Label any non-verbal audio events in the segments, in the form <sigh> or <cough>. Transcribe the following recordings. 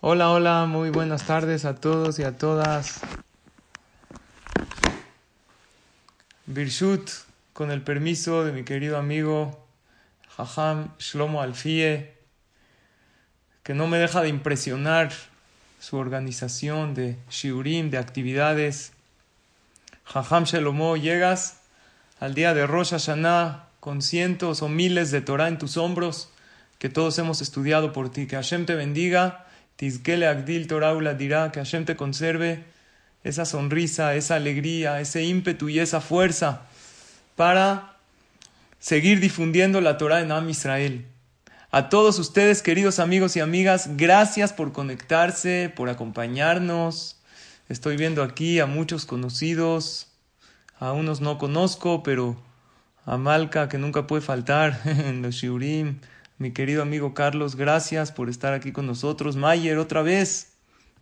Hola, hola, muy buenas tardes a todos y a todas. Birshut, con el permiso de mi querido amigo Jajam Shlomo Alfie, que no me deja de impresionar su organización de shiurim, de actividades. Jajam Shlomo, llegas al día de Rosh Hashanah con cientos o miles de Torah en tus hombros que todos hemos estudiado por ti. Que Hashem te bendiga Tizkele Agdil Toraula dirá que Hashem te conserve esa sonrisa, esa alegría, ese ímpetu y esa fuerza para seguir difundiendo la Torah en Am Israel. A todos ustedes, queridos amigos y amigas, gracias por conectarse, por acompañarnos. Estoy viendo aquí a muchos conocidos, a unos no conozco, pero a Malca, que nunca puede faltar <laughs> en los Shiurim, mi querido amigo Carlos, gracias por estar aquí con nosotros. Mayer, otra vez.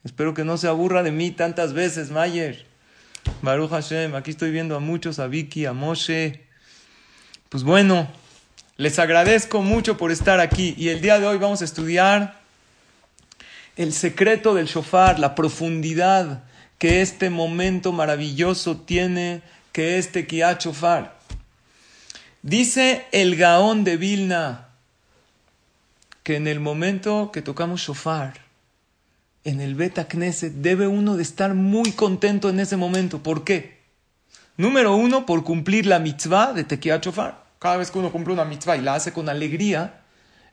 Espero que no se aburra de mí tantas veces, Mayer. Baruch Hashem, aquí estoy viendo a muchos, a Vicky, a Moshe. Pues bueno, les agradezco mucho por estar aquí y el día de hoy vamos a estudiar el secreto del shofar, la profundidad que este momento maravilloso tiene, que este Kiat Shofar. Dice el Gaón de Vilna, que en el momento que tocamos shofar, en el Beta Knesset, debe uno de estar muy contento en ese momento. ¿Por qué? Número uno, por cumplir la mitzvah de Tekiat Shofar. Cada vez que uno cumple una mitzvah y la hace con alegría,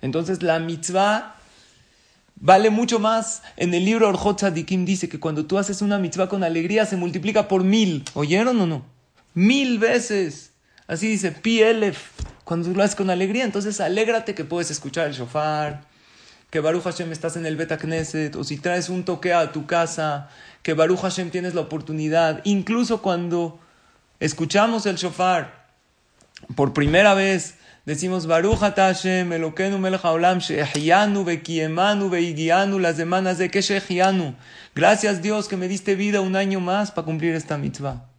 entonces la mitzvah vale mucho más. En el libro Orjot Tzadikim dice que cuando tú haces una mitzvah con alegría se multiplica por mil. ¿Oyeron o no? Mil veces. Así dice, pi elef. Cuando lo haces con alegría, entonces alégrate que puedes escuchar el shofar, que Baruch Hashem estás en el Beta Knesset, o si traes un toque a tu casa, que Baruch Hashem tienes la oportunidad, incluso cuando escuchamos el shofar por primera vez, decimos Baruch Hashem, Elokeinu melech haolam, shehianu vekiemanu veigianu, las semanas de. Gracias Dios que me diste vida un año más para cumplir esta mitzvah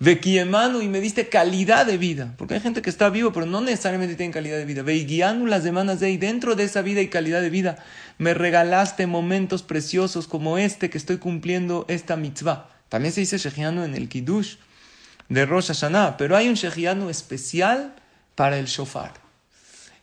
y me diste calidad de vida. Porque hay gente que está vivo, pero no necesariamente tiene calidad de vida. Veigianu las semanas de ahí. Dentro de esa vida y calidad de vida, me regalaste momentos preciosos como este que estoy cumpliendo esta mitzvah. También se dice Shejianu en el Kiddush de Rosh Hashanah, pero hay un Shejianu especial para el shofar.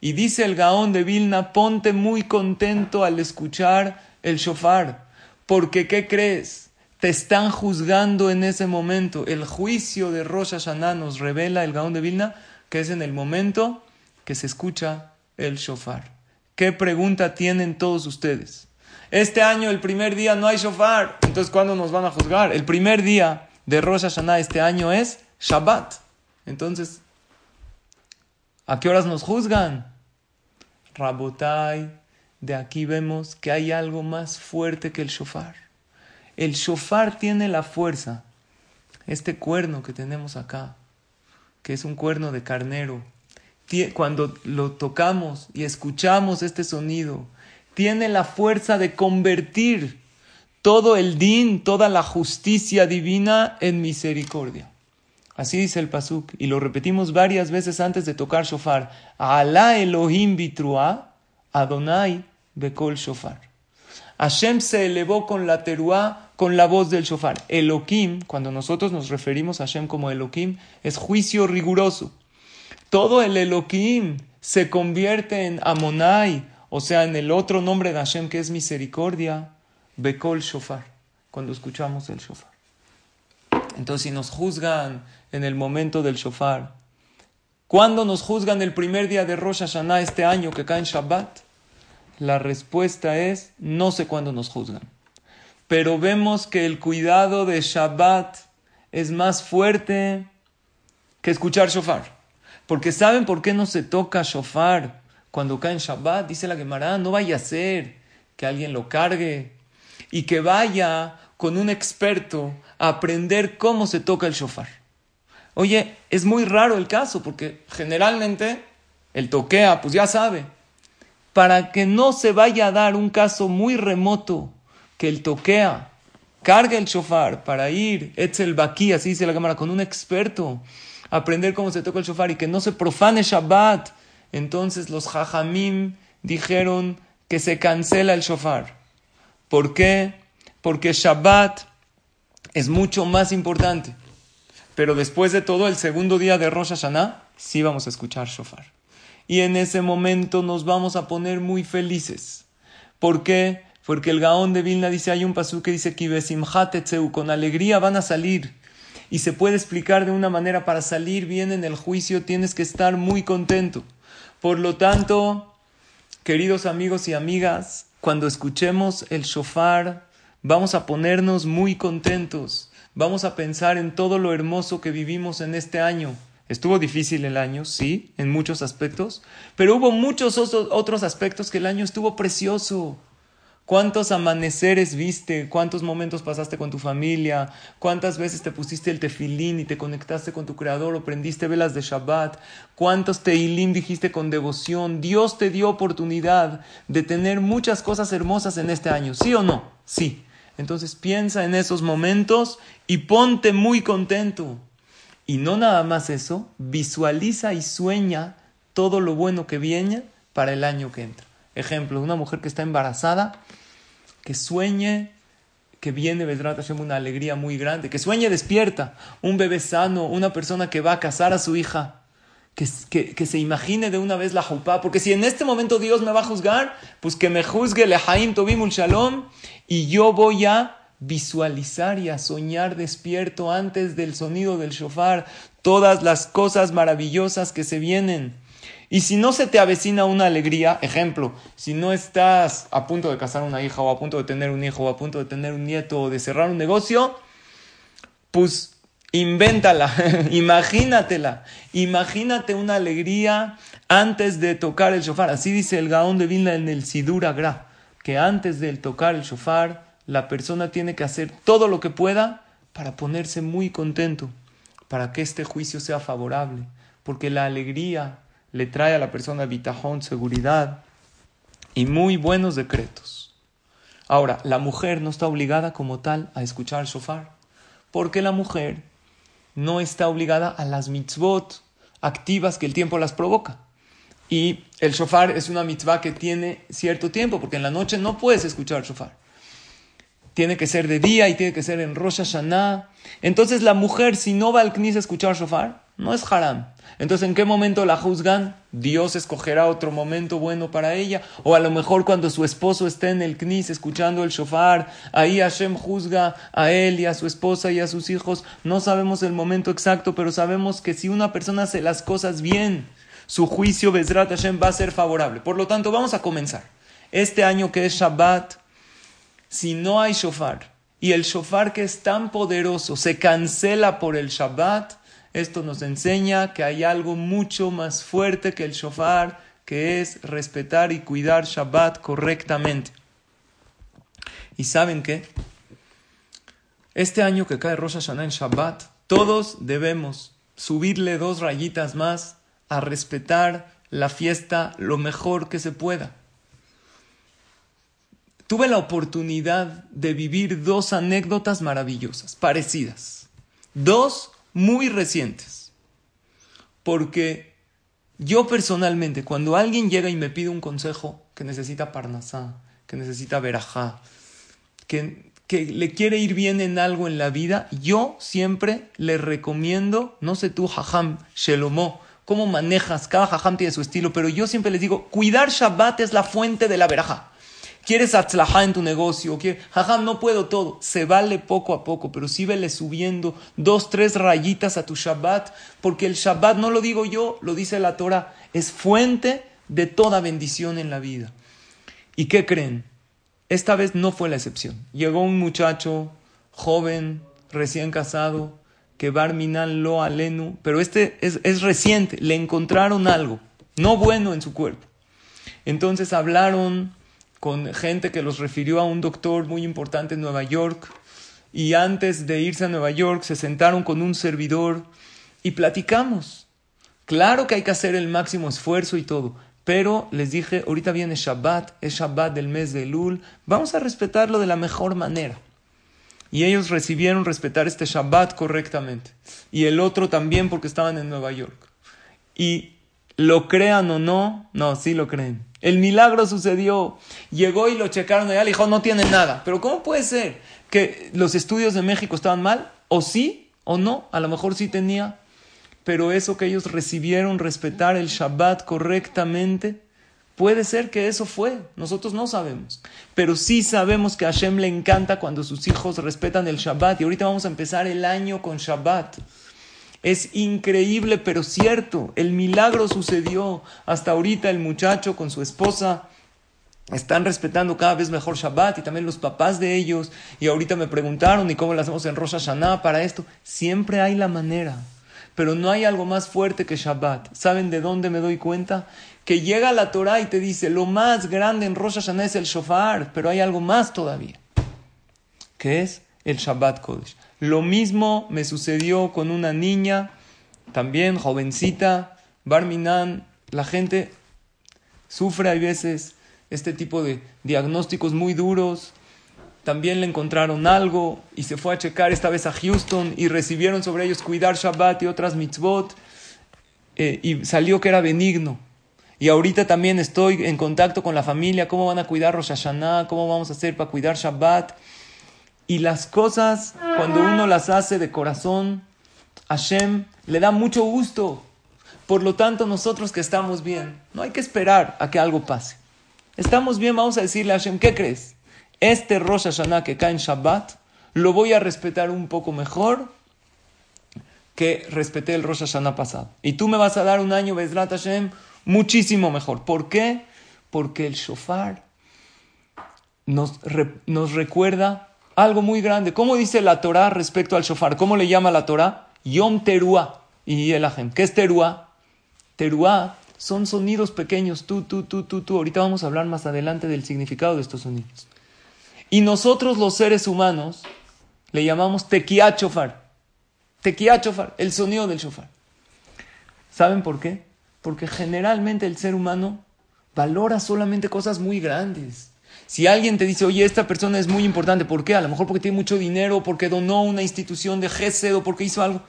Y dice el Gaón de Vilna, ponte muy contento al escuchar el shofar. Porque, ¿qué crees? Están juzgando en ese momento. El juicio de Rosh Hashanah nos revela el Gaón de Vilna que es en el momento que se escucha el shofar. ¿Qué pregunta tienen todos ustedes? Este año, el primer día, no hay shofar. Entonces, ¿cuándo nos van a juzgar? El primer día de Rosh Hashanah este año es Shabbat. Entonces, ¿a qué horas nos juzgan? Rabotai, de aquí vemos que hay algo más fuerte que el shofar. El shofar tiene la fuerza, este cuerno que tenemos acá, que es un cuerno de carnero, cuando lo tocamos y escuchamos este sonido, tiene la fuerza de convertir todo el din, toda la justicia divina en misericordia. Así dice el pasuk y lo repetimos varias veces antes de tocar shofar. Alá Elohim bitrua, Adonai bekol shofar. Hashem se elevó con la teruá, con la voz del shofar. Elohim, cuando nosotros nos referimos a Hashem como Elohim, es juicio riguroso. Todo el Elohim se convierte en Amonai, o sea, en el otro nombre de Hashem que es misericordia, Bekol Shofar, cuando escuchamos el shofar. Entonces, si nos juzgan en el momento del shofar, ¿cuándo nos juzgan el primer día de Rosh Hashanah este año que cae en Shabbat? La respuesta es, no sé cuándo nos juzgan. Pero vemos que el cuidado de Shabbat es más fuerte que escuchar shofar. Porque ¿saben por qué no se toca shofar cuando cae en Shabbat? Dice la Gemara, no vaya a ser que alguien lo cargue y que vaya con un experto a aprender cómo se toca el shofar. Oye, es muy raro el caso porque generalmente el toquea, pues ya sabe para que no se vaya a dar un caso muy remoto que el toquea cargue el shofar para ir, el baki, así dice la cámara, con un experto, aprender cómo se toca el shofar y que no se profane Shabbat. Entonces los hajamim dijeron que se cancela el shofar. ¿Por qué? Porque Shabbat es mucho más importante. Pero después de todo, el segundo día de Rosh Hashanah, sí vamos a escuchar shofar. Y en ese momento nos vamos a poner muy felices. ¿Por qué? Porque el Gaón de Vilna dice, hay un pasú que dice, con alegría van a salir. Y se puede explicar de una manera, para salir bien en el juicio tienes que estar muy contento. Por lo tanto, queridos amigos y amigas, cuando escuchemos el shofar, vamos a ponernos muy contentos. Vamos a pensar en todo lo hermoso que vivimos en este año. Estuvo difícil el año, sí, en muchos aspectos, pero hubo muchos otros aspectos que el año estuvo precioso. ¿Cuántos amaneceres viste? ¿Cuántos momentos pasaste con tu familia? ¿Cuántas veces te pusiste el tefilín y te conectaste con tu creador o prendiste velas de Shabbat? ¿Cuántos teilim dijiste con devoción? Dios te dio oportunidad de tener muchas cosas hermosas en este año, ¿sí o no? Sí. Entonces piensa en esos momentos y ponte muy contento. Y no nada más eso, visualiza y sueña todo lo bueno que viene para el año que entra. Ejemplo, una mujer que está embarazada, que sueñe que viene Vedrat Hashem una alegría muy grande, que sueñe despierta, un bebé sano, una persona que va a casar a su hija, que, que, se imagine de una vez la jupá, porque si en este momento Dios me va a juzgar, pues que me juzgue Lehaim Tobimul Shalom y yo voy a visualizar y a soñar despierto antes del sonido del shofar todas las cosas maravillosas que se vienen. Y si no se te avecina una alegría, ejemplo, si no estás a punto de casar una hija o a punto de tener un hijo o a punto de tener un nieto o de cerrar un negocio, pues invéntala, <laughs> imagínatela, imagínate una alegría antes de tocar el shofar. Así dice el Gaón de Vilna en el Sidur Agra, que antes de tocar el shofar, la persona tiene que hacer todo lo que pueda para ponerse muy contento, para que este juicio sea favorable, porque la alegría le trae a la persona bitajón, seguridad y muy buenos decretos. Ahora, la mujer no está obligada como tal a escuchar shofar, porque la mujer no está obligada a las mitzvot activas que el tiempo las provoca. Y el shofar es una mitzvah que tiene cierto tiempo, porque en la noche no puedes escuchar shofar. Tiene que ser de día y tiene que ser en Rosh Hashanah. Entonces la mujer, si no va al Knis a escuchar shofar, no es haram. Entonces, ¿en qué momento la juzgan? Dios escogerá otro momento bueno para ella. O a lo mejor cuando su esposo esté en el knis escuchando el shofar, ahí Hashem juzga a él y a su esposa y a sus hijos. No sabemos el momento exacto, pero sabemos que si una persona hace las cosas bien, su juicio Bezrat Hashem va a ser favorable. Por lo tanto, vamos a comenzar. Este año que es Shabbat, si no hay shofar y el shofar que es tan poderoso se cancela por el Shabbat, esto nos enseña que hay algo mucho más fuerte que el shofar, que es respetar y cuidar Shabbat correctamente. ¿Y saben qué? Este año que cae Rosh Hashanah en Shabbat, todos debemos subirle dos rayitas más a respetar la fiesta lo mejor que se pueda. Tuve la oportunidad de vivir dos anécdotas maravillosas, parecidas. Dos muy recientes. Porque yo personalmente, cuando alguien llega y me pide un consejo que necesita parnasá, que necesita verajá, que, que le quiere ir bien en algo en la vida, yo siempre le recomiendo, no sé tú, jajam, shelomó, cómo manejas, cada jajam tiene su estilo, pero yo siempre les digo, cuidar Shabbat es la fuente de la verajá. Quieres atzlajá en tu negocio, que jajam, no puedo todo. Se vale poco a poco, pero sí vele subiendo dos, tres rayitas a tu Shabbat, porque el Shabbat, no lo digo yo, lo dice la Torah, es fuente de toda bendición en la vida. ¿Y qué creen? Esta vez no fue la excepción. Llegó un muchacho joven, recién casado, que Barminan lo alenu, pero este es, es reciente, le encontraron algo, no bueno en su cuerpo. Entonces hablaron con gente que los refirió a un doctor muy importante en Nueva York y antes de irse a Nueva York se sentaron con un servidor y platicamos. Claro que hay que hacer el máximo esfuerzo y todo, pero les dije, ahorita viene Shabbat, es Shabbat del mes de Lul, vamos a respetarlo de la mejor manera. Y ellos recibieron respetar este Shabbat correctamente. Y el otro también porque estaban en Nueva York. Y lo crean o no, no, sí lo creen. El milagro sucedió. Llegó y lo checaron allá, le dijo, no tiene nada. Pero ¿cómo puede ser que los estudios de México estaban mal? ¿O sí o no? A lo mejor sí tenía. Pero eso que ellos recibieron, respetar el Shabbat correctamente, puede ser que eso fue. Nosotros no sabemos. Pero sí sabemos que a Hashem le encanta cuando sus hijos respetan el Shabbat. Y ahorita vamos a empezar el año con Shabbat. Es increíble, pero cierto. El milagro sucedió. Hasta ahorita el muchacho con su esposa están respetando cada vez mejor Shabbat y también los papás de ellos. Y ahorita me preguntaron, ¿y cómo lo hacemos en Rosh Hashanah para esto? Siempre hay la manera. Pero no hay algo más fuerte que Shabbat. ¿Saben de dónde me doy cuenta? Que llega la Torah y te dice, lo más grande en Rosh Hashanah es el shofar, pero hay algo más todavía, que es el Shabbat Kodesh. Lo mismo me sucedió con una niña, también jovencita, Barminan. La gente sufre a veces este tipo de diagnósticos muy duros. También le encontraron algo y se fue a checar esta vez a Houston y recibieron sobre ellos cuidar Shabbat y otras mitzvot eh, y salió que era benigno. Y ahorita también estoy en contacto con la familia, cómo van a cuidar Rosh Hashanah, cómo vamos a hacer para cuidar Shabbat. Y las cosas, cuando uno las hace de corazón, Hashem le da mucho gusto. Por lo tanto, nosotros que estamos bien, no hay que esperar a que algo pase. Estamos bien, vamos a decirle a Hashem, ¿qué crees? Este Rosh Hashanah que cae en Shabbat, lo voy a respetar un poco mejor que respeté el Rosh Hashanah pasado. Y tú me vas a dar un año, Bezrat Hashem, muchísimo mejor. ¿Por qué? Porque el shofar nos, nos recuerda algo muy grande. ¿Cómo dice la Torah respecto al shofar? ¿Cómo le llama la Torah? Yom teruah. Y el ajem. ¿Qué es teruah? Teruah son sonidos pequeños. Tú, tú, tú, tú, tú. Ahorita vamos a hablar más adelante del significado de estos sonidos. Y nosotros los seres humanos le llamamos tequiá shofar. Tequiá shofar, el sonido del shofar. ¿Saben por qué? Porque generalmente el ser humano valora solamente cosas muy grandes. Si alguien te dice, oye, esta persona es muy importante, ¿por qué? A lo mejor porque tiene mucho dinero, porque donó una institución de Gesed o porque hizo algo.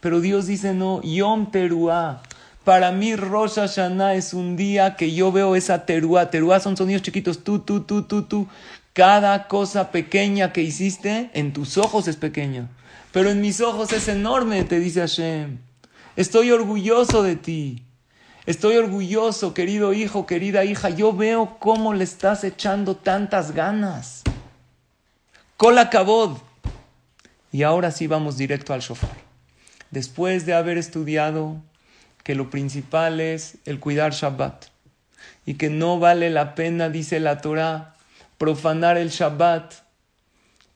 Pero Dios dice, no, Yom Teruah. Para mí Rosh Hashanah es un día que yo veo esa teruá. Teruá son sonidos chiquitos, tú, tú, tú, tú, tú. Cada cosa pequeña que hiciste en tus ojos es pequeña. Pero en mis ojos es enorme, te dice Hashem. Estoy orgulloso de ti. Estoy orgulloso, querido hijo, querida hija. Yo veo cómo le estás echando tantas ganas. Cola cabod. Y ahora sí vamos directo al shofar. Después de haber estudiado que lo principal es el cuidar Shabbat y que no vale la pena, dice la Torah, profanar el Shabbat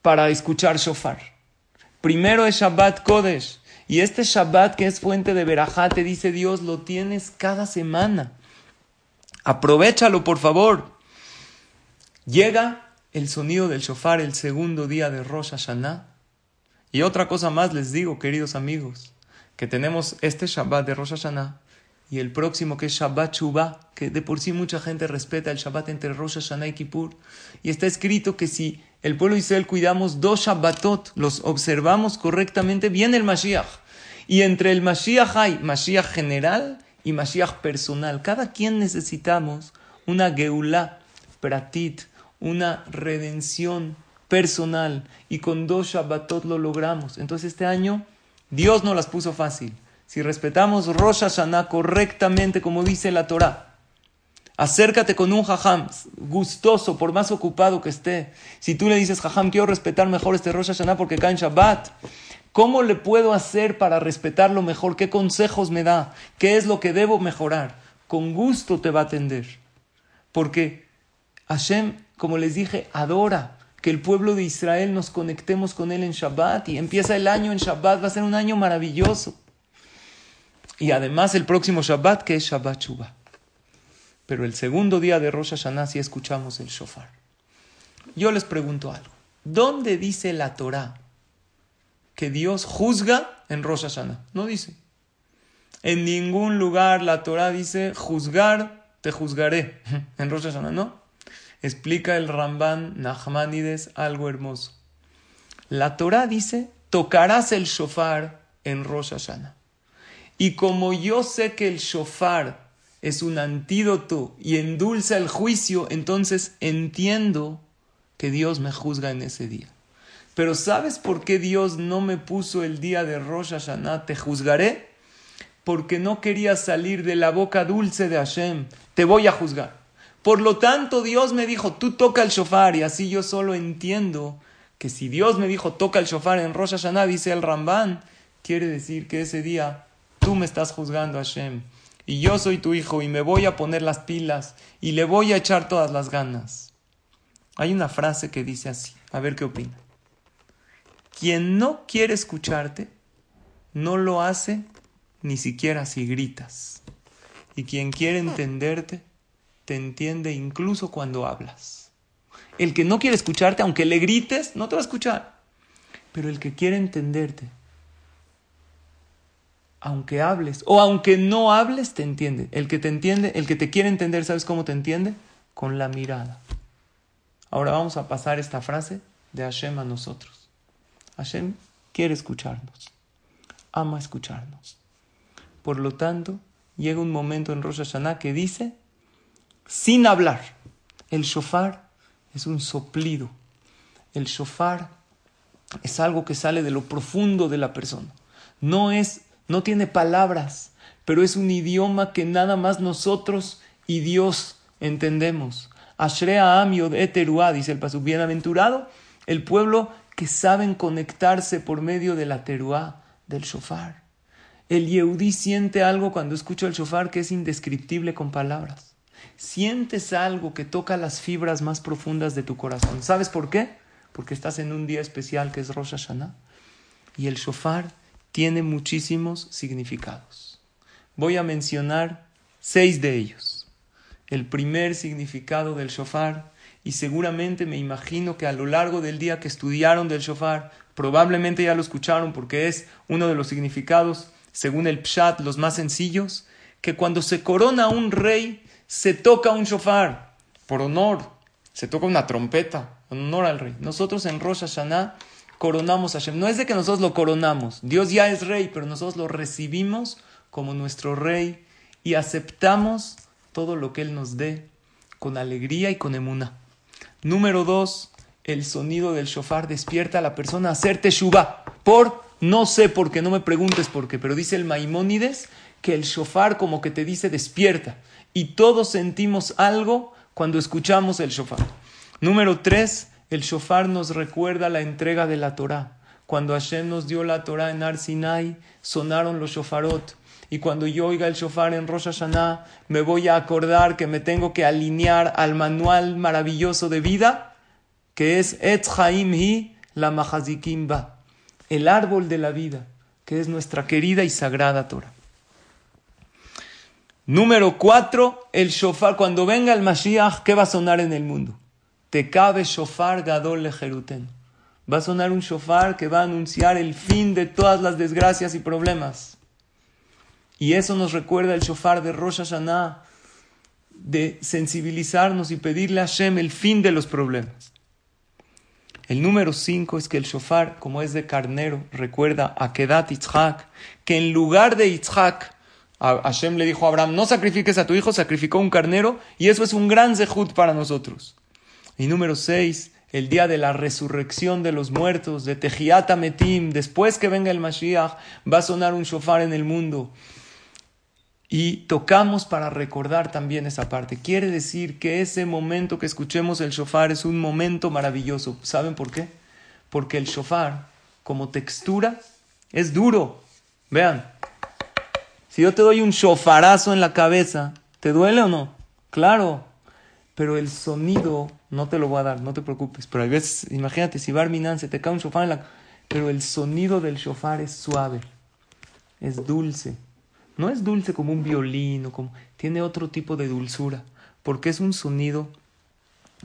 para escuchar shofar. Primero es Shabbat Kodesh y este Shabbat que es fuente de verajá, te dice Dios, lo tienes cada semana. Aprovechalo, por favor. Llega el sonido del shofar el segundo día de Rosh Hashanah. Y otra cosa más les digo, queridos amigos, que tenemos este Shabbat de Rosh Hashanah y el próximo que es Shabbat Shuvah, que de por sí mucha gente respeta el Shabbat entre Rosh Hashanah y Kippur. Y está escrito que si el pueblo Israel cuidamos dos Shabbatot, los observamos correctamente, viene el Mashiach. Y entre el Mashiach hay Mashiach general y Mashiach personal. Cada quien necesitamos una Geulah Pratit, una redención personal. Y con dos Shabbatot lo logramos. Entonces este año Dios nos las puso fácil. Si respetamos Rosh Hashanah correctamente, como dice la Torah, Acércate con un jajam gustoso, por más ocupado que esté. Si tú le dices, jajam, quiero respetar mejor este Rosh Hashanah porque cae en Shabbat, ¿cómo le puedo hacer para respetarlo mejor? ¿Qué consejos me da? ¿Qué es lo que debo mejorar? Con gusto te va a atender. Porque Hashem, como les dije, adora que el pueblo de Israel nos conectemos con él en Shabbat y empieza el año en Shabbat, va a ser un año maravilloso. Y además el próximo Shabbat que es Shabbat Shuvah. Pero el segundo día de Rosh Hashanah sí escuchamos el shofar. Yo les pregunto algo. ¿Dónde dice la Torah que Dios juzga en Rosh Hashanah? No dice. En ningún lugar la Torah dice juzgar, te juzgaré. <laughs> En Rosh Hashanah, no. Explica el Ramban Nachmanides algo hermoso. La Torah dice, tocarás el shofar en Rosh Hashanah. Y como yo sé que el shofar es un antídoto y endulza el juicio, entonces entiendo que Dios me juzga en ese día. Pero ¿sabes por qué Dios no me puso el día de Rosh Hashanah? Te juzgaré porque no quería salir de la boca dulce de Hashem. Te voy a juzgar. Por lo tanto, Dios me dijo, tú toca el shofar y así yo solo entiendo que si Dios me dijo, toca el shofar en Rosh Hashanah, dice el Ramban, quiere decir que ese día tú me estás juzgando Hashem y yo soy tu hijo y me voy a poner las pilas y le voy a echar todas las ganas. Hay una frase que dice así, a ver qué opina. Quien no quiere escucharte, no lo hace ni siquiera si gritas. Y quien quiere entenderte, te entiende incluso cuando hablas. El que no quiere escucharte, aunque le grites, no te va a escuchar. Pero el que quiere entenderte, aunque hables o aunque no hables, te entiende. El que te entiende, el que te quiere entender, ¿sabes cómo te entiende? Con la mirada. Ahora vamos a pasar esta frase de Hashem a nosotros. Hashem quiere escucharnos, ama escucharnos. Por lo tanto, llega un momento en Rosh Hashanah que dice, sin hablar, el shofar es un soplido. El shofar es algo que sale de lo profundo de la persona. No es no tiene palabras, pero es un idioma que nada más nosotros y Dios entendemos. Ashrea Amiod Eteruá, dice el paso, bienaventurado el pueblo que saben conectarse por medio de la teruá, del shofar. El Yehudí siente algo cuando escucha el shofar que es indescriptible con palabras. Sientes algo que toca las fibras más profundas de tu corazón. ¿Sabes por qué? Porque estás en un día especial que es Rosh Hashanah. Y el shofar tiene muchísimos significados. Voy a mencionar seis de ellos. El primer significado del shofar, y seguramente me imagino que a lo largo del día que estudiaron del shofar, probablemente ya lo escucharon porque es uno de los significados, según el pshat, los más sencillos, que cuando se corona un rey, se toca un shofar, por honor, se toca una trompeta, en honor al rey. Nosotros en Rosh Hashanah coronamos a Hashem. No es de que nosotros lo coronamos. Dios ya es rey, pero nosotros lo recibimos como nuestro rey y aceptamos todo lo que Él nos dé con alegría y con emuna. Número dos, el sonido del shofar despierta a la persona a hacer teshuva. Por, no sé por qué, no me preguntes por qué, pero dice el Maimónides que el shofar como que te dice despierta. Y todos sentimos algo cuando escuchamos el shofar. Número tres, el shofar nos recuerda la entrega de la Torah. Cuando Hashem nos dio la Torah en Ar Sinai, sonaron los shofarot. Y cuando yo oiga el shofar en Rosh Hashanah, me voy a acordar que me tengo que alinear al manual maravilloso de vida, que es Etz Hi la Mahazikim Ba, el árbol de la vida, que es nuestra querida y sagrada Torah. Número cuatro, el shofar. Cuando venga el Mashiach, ¿qué va a sonar en el mundo? Te cabe shofar gadol lejeruten. Va a sonar un shofar que va a anunciar el fin de todas las desgracias y problemas. Y eso nos recuerda el shofar de Rosh Hashanah, de sensibilizarnos y pedirle a Hashem el fin de los problemas. El número 5 es que el shofar, como es de carnero, recuerda a Kedat Yitzhak, que en lugar de Yitzhak, Hashem le dijo a Abraham, no sacrifiques a tu hijo, sacrificó un carnero, y eso es un gran zehut para nosotros. Y número 6, el día de la resurrección de los muertos, de Tejiat Metim, después que venga el Mashiach, va a sonar un shofar en el mundo. Y tocamos para recordar también esa parte. Quiere decir que ese momento que escuchemos el shofar es un momento maravilloso. ¿Saben por qué? Porque el shofar, como textura, es duro. Vean, si yo te doy un shofarazo en la cabeza, ¿te duele o no? Claro, pero el sonido no te lo voy a dar, no te preocupes. Pero a veces, imagínate, si Barminan se te cae un shofar en la... Pero el sonido del shofar es suave, es dulce. No es dulce como un violín o como... Tiene otro tipo de dulzura, porque es un sonido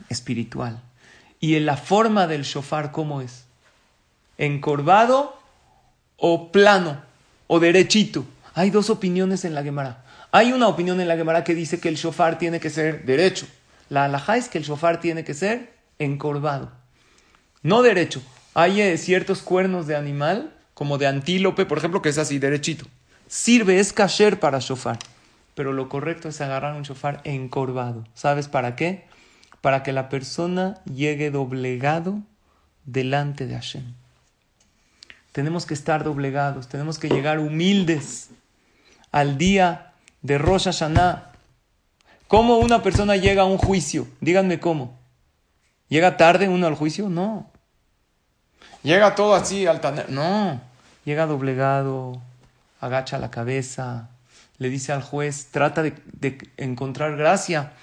espiritual. Y en la forma del shofar, ¿cómo es? ¿Encorvado o plano o derechito? Hay dos opiniones en la Gemara. Hay una opinión en la Gemara que dice que el shofar tiene que ser derecho la alhaja es que el shofar tiene que ser encorvado, no derecho. Hay eh, ciertos cuernos de animal, como de antílope, por ejemplo, que es así, derechito. Sirve, es kasher para shofar. pero lo correcto es agarrar un shofar encorvado. ¿Sabes para qué? Para que la persona llegue doblegado delante de Hashem. Tenemos que estar doblegados, tenemos que llegar humildes al día de Rosh Hashanah. ¿Cómo una persona llega a un juicio? Díganme cómo. ¿Llega tarde uno al juicio? No. Llega todo así, altanero. No. Llega doblegado, agacha la cabeza, le dice al juez, trata de, encontrar gracia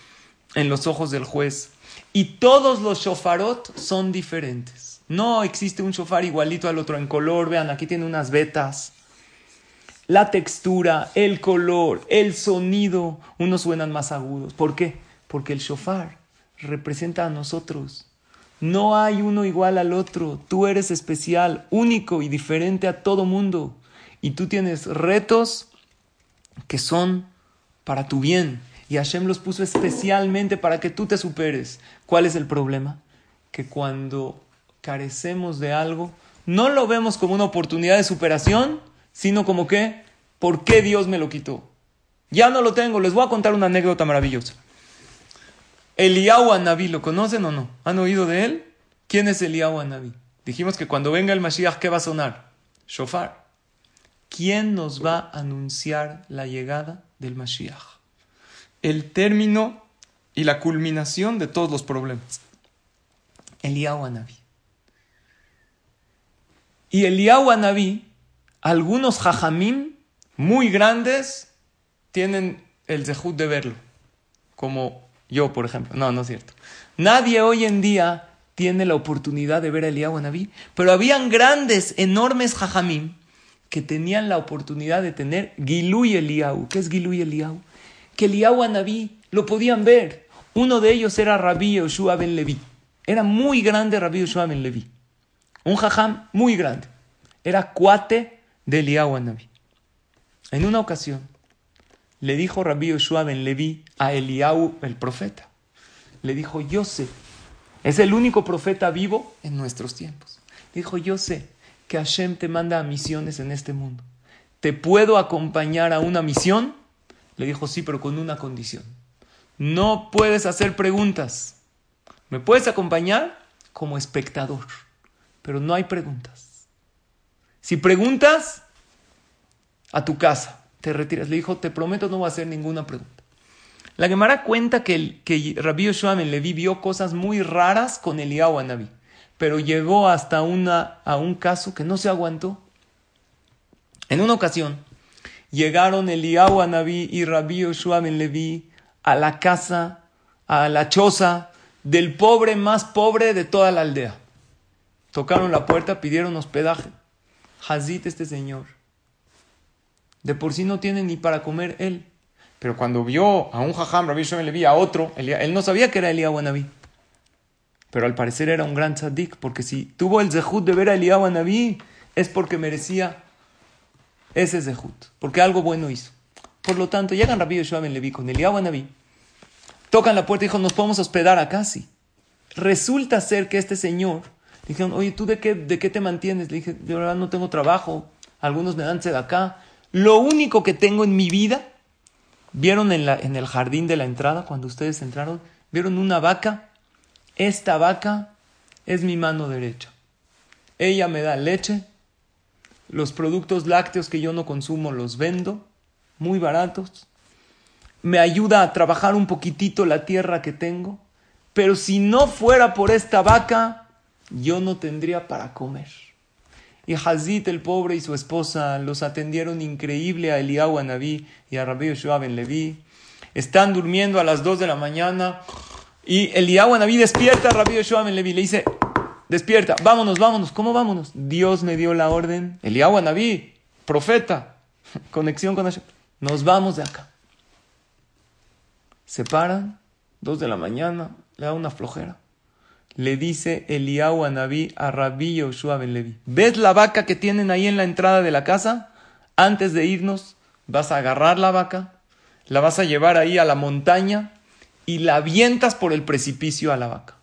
en los ojos del juez. Y todos los shofarot son diferentes. No existe un shofar igualito al otro en color. Vean, aquí tiene unas vetas. La textura, el color, el sonido, unos suenan más agudos. ¿Por qué? Porque el shofar representa a nosotros. No hay uno igual al otro. Tú eres especial, único y diferente a todo mundo. Y tú tienes retos que son para tu bien. Y Hashem los puso especialmente para que tú te superes. ¿Cuál es el problema? Que cuando carecemos de algo, no lo vemos como una oportunidad de superación, sino como que, ¿por qué Dios me lo quitó? Ya no lo tengo. Les voy a contar una anécdota maravillosa. Eliyahu Anabí, ¿lo conocen o no? ¿Han oído de él? ¿Quién es Eliyahu Anabí? Dijimos que cuando venga el Mashiach, ¿qué va a sonar? Shofar. ¿Quién nos va a anunciar la llegada del Mashiach? El término y la culminación de todos los problemas. Eliyahu Anabí. Y Eliyahu Anabí, algunos jajamim muy grandes tienen el zehut de verlo, como yo, por ejemplo. No, no es cierto. Nadie hoy en día tiene la oportunidad de ver a Eliyahu Anabí, pero habían grandes, enormes jajamim que tenían la oportunidad de tener Gilui Eliyahu. ¿Qué es Gilui Eliyahu? Que Eliyahu Anabí lo podían ver. Uno de ellos era Rabbi Yoshua ben Levi. Era muy grande Rabbi Yoshua ben Levi. Un jajam muy grande. Era cuate de Eliyahu Anabí. En una ocasión, le dijo Rabbi Yoshua ben Levi a Eliyahu, el profeta. Le dijo, yo sé, es el único profeta vivo en nuestros tiempos. dijo, yo sé que Hashem te manda a misiones en este mundo. ¿Te puedo acompañar a una misión? Le dijo, sí, pero con una condición. No puedes hacer preguntas. ¿Me puedes acompañar? Como espectador. Pero no hay preguntas. Si preguntas, a tu casa te retiras. Le dijo, te prometo no voy a hacer ninguna pregunta. La Gemara cuenta que, el, que Rabbi Yoshua le vio cosas muy raras con Eliyahu Anabí, pero llegó hasta una, a un caso que no se aguantó. En una ocasión, llegaron Eliyahu Anabí y Rabbi Yoshua Levi a la casa, a la choza del pobre más pobre de toda la aldea. Tocaron la puerta, pidieron hospedaje. Hazit este señor de por sí no tiene ni para comer él. Pero cuando vio a un jajam, Rabbi Shimon Levi, a otro, él no sabía que era Eliyahu Anabí. Pero al parecer era un gran tzadik, porque si tuvo el zehut de ver a Eliyahu Anabí, es porque merecía ese zehut, porque algo bueno hizo. Por lo tanto, llegan Rabbi Yoshua Levi con Eliyahu Anabí, tocan la puerta y dijo, nos podemos hospedar acá, sí. Resulta ser que este señor, dijeron, oye, ¿tú de qué, de qué te mantienes? Le dije, de verdad no tengo trabajo, algunos me dan acá, lo único que tengo en mi vida, vieron en, la, en el jardín de la entrada, cuando ustedes entraron, vieron una vaca. Esta vaca es mi mano derecha. Ella me da leche. Los productos lácteos que yo no consumo los vendo, muy baratos. Me ayuda a trabajar un poquitito la tierra que tengo. Pero si no fuera por esta vaca, yo no tendría para comer. Y Hazit el pobre y su esposa los atendieron increíble a Eliyahu Anabí y a Rabbi Yoshua ben Levi. Están durmiendo a las 2 de la mañana y Eliyahu Anabí despierta a Rabbi Yoshua ben Levi. Le dice, despierta, vámonos, vámonos. ¿Cómo vámonos? Dios me dio la orden. Eliyahu Anabí, profeta, <laughs> conexión con Hashem. Nos vamos de acá. Se paran, 2 de la mañana, le da una flojera le dice Eliyahu Anabí a Rabbi Yoshua ben Levi, ¿ves la vaca que tienen ahí en la entrada de la casa? Antes de irnos, vas a agarrar la vaca, la vas a llevar ahí a la montaña y la avientas por el precipicio a la vaca.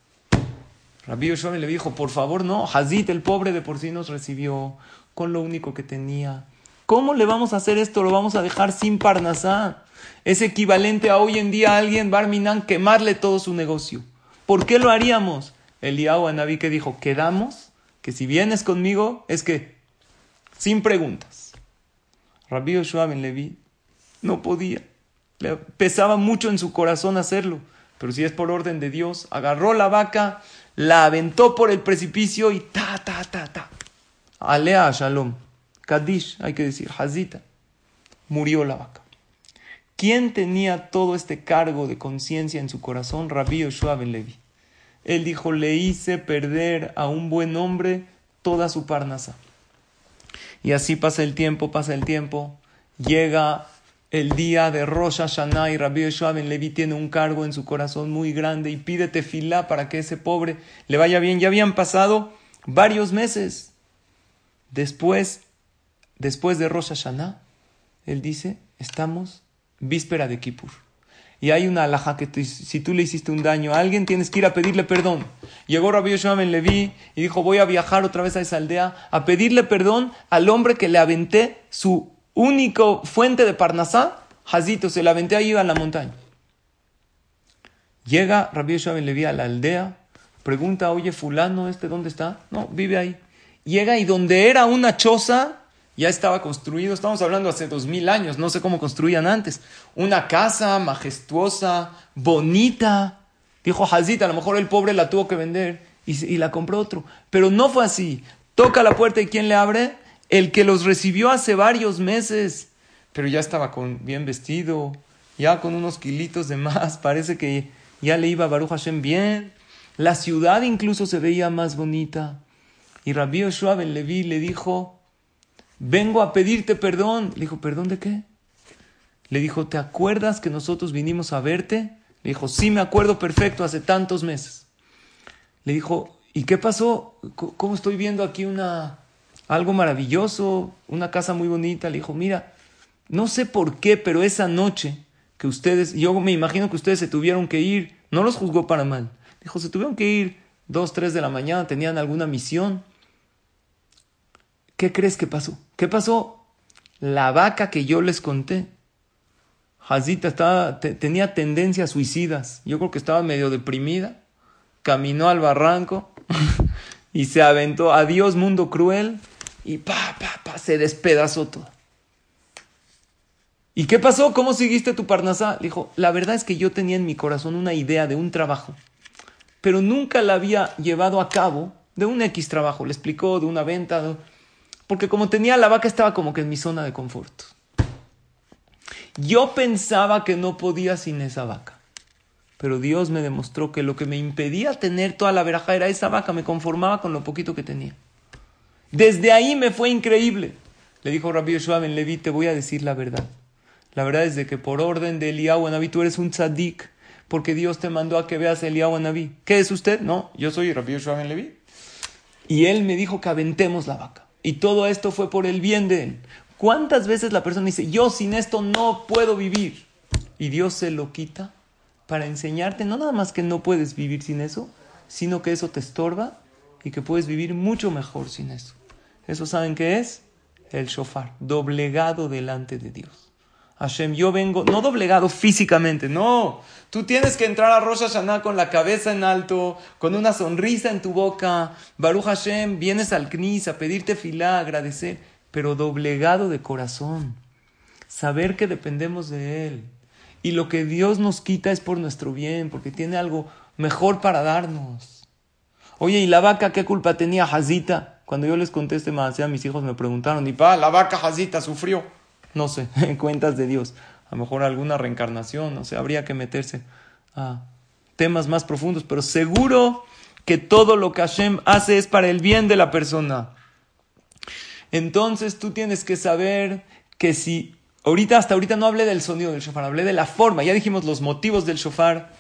Rabbi Yoshua ben Levi dijo, por favor no, Hazit el pobre de por sí nos recibió con lo único que tenía. ¿Cómo le vamos a hacer esto? Lo vamos a dejar sin Parnasá. Es equivalente a hoy en día a alguien, Barminan, quemarle todo su negocio. ¿Por qué lo haríamos? Eliyahu Anabí que dijo, quedamos, que si vienes conmigo, es que, sin preguntas. Rabbi Yoshua Ben Levi no podía. Le pesaba mucho en su corazón hacerlo. Pero si es por orden de Dios, agarró la vaca, la aventó por el precipicio y ta, ta, ta, ta. Alea Shalom. Kadish, hay que decir, Hazita. Murió la vaca. ¿Quién tenía todo este cargo de conciencia en su corazón? Rabbi Yoshua Ben Levi. Él dijo, le hice perder a un buen hombre toda su parnasa. Y así pasa el tiempo, pasa el tiempo. Llega el día de Rosh Hashanah y Rabbi Yoshua Ben Levi tiene un cargo en su corazón muy grande y pide tefilá para que ese pobre le vaya bien. Ya habían pasado varios meses. Después, después de Rosh Hashanah, él dice, estamos víspera de Kippur. Y hay una alhaja que si tú le hiciste un daño a alguien, tienes que ir a pedirle perdón. Llegó Rabbi Yoshua Ben Levi y dijo, voy a viajar otra vez a esa aldea a pedirle perdón al hombre que le aventé su único fuente de Parnasá, Hazito, se la aventé ahí a la montaña. Llega Rabbi Yoshua Levi a la aldea, pregunta, oye, fulano, ¿este dónde está? No, vive ahí. Llega y donde era una choza, ya estaba construido, estamos hablando hace dos mil años, no sé cómo construían antes. Una casa majestuosa, bonita. Dijo Hazita, a lo mejor el pobre la tuvo que vender y, y, la compró otro. Pero no fue así. Toca la puerta y ¿quién le abre? El que los recibió hace varios meses. Pero ya estaba con, bien vestido, ya con unos kilitos de más. <laughs> Parece que ya le iba a Baruch Hashem bien. La ciudad incluso se veía más bonita. Y Rabbi Yoshua Ben Levi le dijo, vengo a pedirte perdón. Le dijo, ¿perdón de qué? Le dijo, ¿te acuerdas que nosotros vinimos a verte? Le dijo, sí, me acuerdo perfecto, hace tantos meses. Le dijo, ¿y qué pasó? ¿Cómo estoy viendo aquí una, algo maravilloso, una casa muy bonita? Le dijo, mira, no sé por qué, pero esa noche que ustedes, yo me imagino que ustedes se tuvieron que ir, no los juzgó para mal. Dijo, se tuvieron que ir dos, tres de la mañana, tenían alguna misión. ¿Qué crees que pasó? ¿Qué pasó? La vaca que yo les conté. Hazita estaba, tenía tendencias suicidas. Yo creo que estaba medio deprimida. Caminó al barranco <laughs> y se aventó. Adiós, mundo cruel. Y pa, se despedazó todo. ¿Y qué pasó? ¿Cómo seguiste tu parnasá? dijo, la verdad es que yo tenía en mi corazón una idea de un trabajo, pero nunca la había llevado a cabo de un X trabajo. Le explicó de una venta. De porque como tenía la vaca estaba como que en mi zona de confort. Yo pensaba que no podía sin esa vaca. Pero Dios me demostró que lo que me impedía tener toda la veraja era esa vaca, me conformaba con lo poquito que tenía. Desde ahí me fue increíble. Le dijo Rabbi Yoshua Ben Levi, te voy a decir la verdad. La verdad es de que por orden de Eliyahu tú eres un tzadik, porque Dios te mandó a que veas a Eliyahu Anabí. ¿Qué es usted? No, yo soy Rabbi Yoshua Ben Levi. Y él me dijo que aventemos la vaca. Y todo esto fue por el bien de él. ¿Cuántas veces la persona dice, yo sin esto no puedo vivir? Y Dios se lo quita para enseñarte no nada más que no puedes vivir sin eso, sino que eso te estorba y que puedes vivir mucho mejor sin eso. ¿Eso saben qué es? El shofar, doblegado delante de Dios. Hashem, yo vengo, no doblegado físicamente, no. Tú tienes que entrar a Rosh Hashanah con la cabeza en alto, con una sonrisa en tu boca. Baruch Hashem, vienes al Knis a pedirte filá, agradecer, pero doblegado de corazón. Saber que dependemos de Él. Y lo que Dios nos quita es por nuestro bien, porque tiene algo mejor para darnos. Oye, ¿y la vaca qué culpa tenía Hazita? Cuando yo les contesté más, a mis hijos me preguntaron, y pa, la vaca Hazita sufrió no sé, en <laughs> cuentas de Dios. A lo mejor alguna reencarnación, no sé, habría que meterse a temas más profundos, pero seguro que todo lo que Hashem hace es para el bien de la persona. Entonces tú tienes que saber que si ahorita hasta ahorita no hablé del sonido del shofar, hablé de la forma, ya dijimos los motivos del shofar,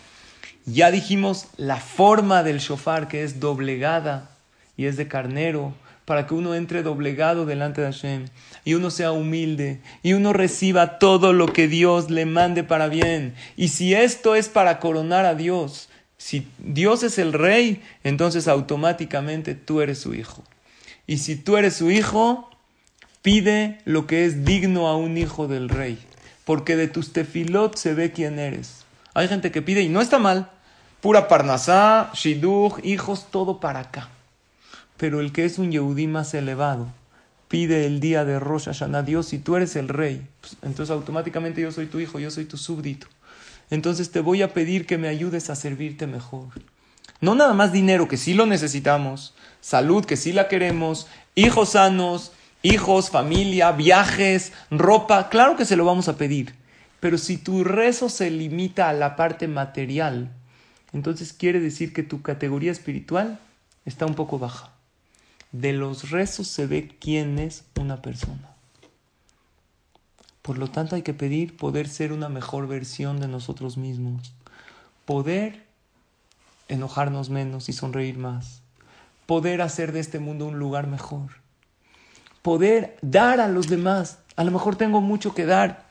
ya dijimos la forma del shofar que es doblegada y es de carnero, para que uno entre doblegado delante de Hashem y uno sea humilde y uno reciba todo lo que Dios le mande para bien. Y si esto es para coronar a Dios, si Dios es el rey, entonces automáticamente tú eres su hijo. Y si tú eres su hijo, pide lo que es digno a un hijo del rey. porque de tus tefilot se ve quién eres. Hay gente que pide y no está mal. Pura parnasá, shidduch, hijos, todo para acá. Pero el que es un yehudí más elevado, pide el día de Rosh Hashanah, Dios, si tú eres el rey, pues, entonces automáticamente yo soy tu hijo, yo soy tu súbdito. Entonces te voy a pedir que me ayudes a servirte mejor. No nada más dinero, que sí lo necesitamos, salud, que sí la queremos, hijos sanos, hijos, familia, viajes, ropa, claro que se lo vamos a pedir. Pero si tu rezo se limita a la parte material, entonces quiere decir que tu categoría espiritual está un poco baja. De los rezos se ve quién es una persona. Por lo tanto hay que pedir poder ser una mejor versión de nosotros mismos, poder enojarnos menos y sonreír más, poder hacer de este mundo un lugar mejor, poder dar a los demás. A lo mejor tengo mucho que dar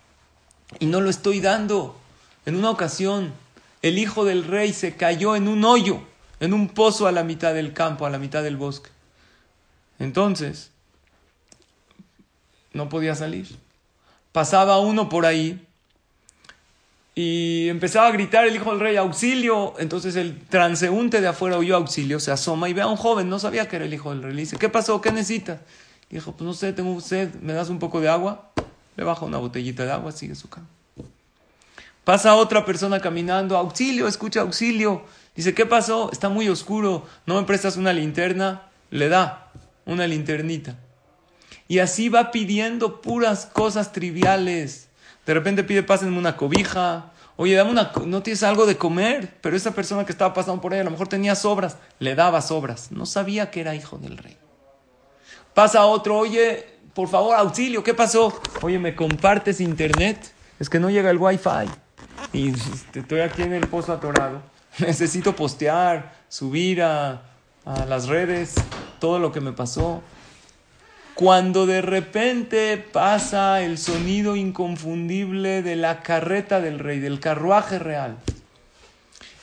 y no lo estoy dando. En una ocasión, el hijo del rey se cayó en un hoyo, en un pozo a la mitad del campo, a la mitad del bosque. Entonces, no podía salir. Pasaba uno por ahí y empezaba a gritar el hijo del rey, auxilio. Entonces el transeúnte de afuera oyó auxilio, se asoma y ve a un joven, no sabía que era el hijo del rey. Le dice, ¿qué pasó? ¿Qué necesitas? Dijo, pues no sé, tengo sed, ¿me das un poco de agua? Le baja una botellita de agua, sigue su cama. Pasa otra persona caminando, auxilio, escucha auxilio. Dice, ¿qué pasó? Está muy oscuro, ¿no me prestas una linterna? Le da una linternita. Y así va pidiendo puras cosas triviales. De repente pide, pásenme una cobija. Oye, dame una, no tienes algo de comer. Pero esa persona que estaba pasando por ahí a lo mejor tenía sobras. Le daba sobras. No sabía que era hijo del rey. Pasa otro, oye, por favor, auxilio, ¿qué pasó? Oye, ¿me compartes internet? Es que no llega el wifi. Y estoy aquí en el pozo atorado. <laughs> Necesito postear, subir a, a las redes todo lo que me pasó. Cuando de repente pasa el sonido inconfundible de la carreta del rey, del carruaje real.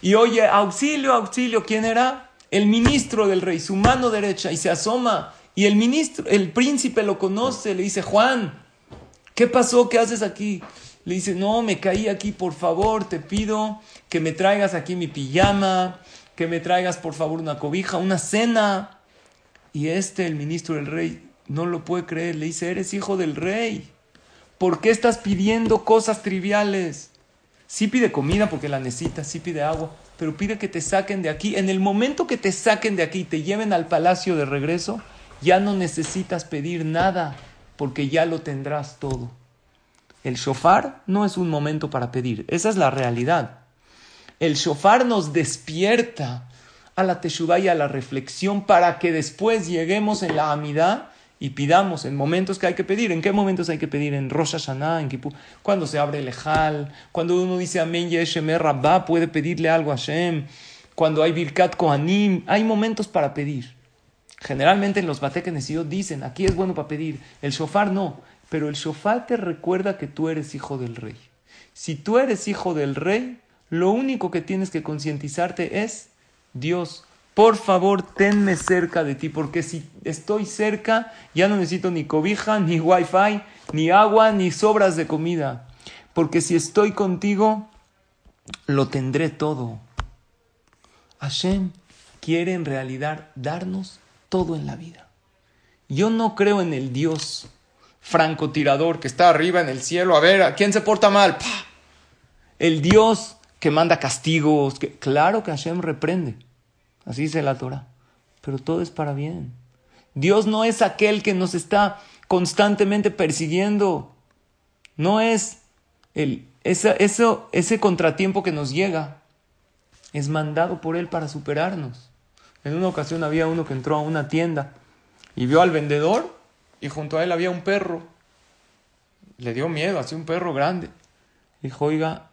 Y oye, auxilio, auxilio, ¿quién era? El ministro del rey, su mano derecha, y se asoma. Y el ministro, el príncipe lo conoce, le dice, Juan, ¿qué pasó? ¿Qué haces aquí? Le dice, no, me caí aquí, por favor, te pido que me traigas aquí mi pijama, que me traigas por favor una cobija, una cena. Y este, el ministro del rey, no lo puede creer, le dice, eres hijo del rey. ¿Por qué estás pidiendo cosas triviales? Sí pide comida porque la necesita, sí pide agua, pero pide que te saquen de aquí. En el momento que te saquen de aquí y te lleven al palacio de regreso, ya no necesitas pedir nada porque ya lo tendrás todo. El shofar no es un momento para pedir, esa es la realidad. El shofar nos despierta a la teshuva y a la reflexión para que después lleguemos en la amidad y pidamos en momentos que hay que pedir. ¿En qué momentos hay que pedir? En Rosh Hashanah, en Kippur, cuando se abre el Ejal, cuando uno dice Amén Yeshemer Rabbah, puede pedirle algo a Hashem, cuando hay Birkat Kohanim, hay momentos para pedir. Generalmente en los Batekenesiot dicen, aquí es bueno para pedir, el shofar no, pero el shofar te recuerda que tú eres hijo del rey. Si tú eres hijo del rey, lo único que tienes que concientizarte es, Dios, por favor, tenme cerca de ti, porque si estoy cerca, ya no necesito ni cobija, ni wifi, ni agua, ni sobras de comida. Porque si estoy contigo, lo tendré todo. Hashem quiere en realidad darnos todo en la vida. Yo no creo en el Dios francotirador que está arriba en el cielo. A ver, ¿a quién se porta mal? El Dios que manda castigos, que claro que Hashem reprende, así dice la Torah, pero todo es para bien. Dios no es aquel que nos está constantemente persiguiendo, no es el, ese, eso, ese contratiempo que nos llega, es mandado por Él para superarnos. En una ocasión había uno que entró a una tienda y vio al vendedor y junto a él había un perro. Le dio miedo, así un perro grande. Dijo, oiga,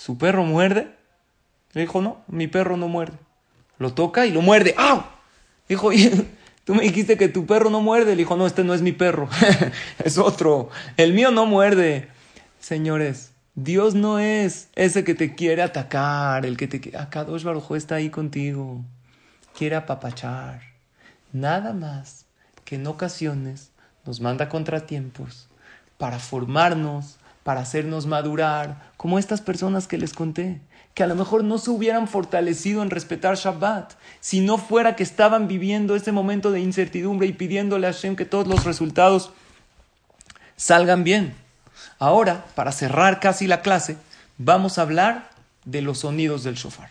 ¿Su perro muerde? Le dijo, no, mi perro no muerde. Lo toca y lo muerde. ¡Au! Dijo, <laughs> tú me dijiste que tu perro no muerde. Le dijo, no, este no es mi perro, <laughs> es otro. El mío no muerde. Señores, Dios no es ese que te quiere atacar, el que te Acá dos Barujo está ahí contigo. Quiere apapachar. Nada más que en ocasiones nos manda contratiempos para formarnos, para hacernos madurar, como estas personas que les conté, que a lo mejor no se hubieran fortalecido en respetar Shabbat, si no fuera que estaban viviendo ese momento de incertidumbre y pidiéndole a Hashem que todos los resultados salgan bien. Ahora, para cerrar casi la clase, vamos a hablar de los sonidos del shofar,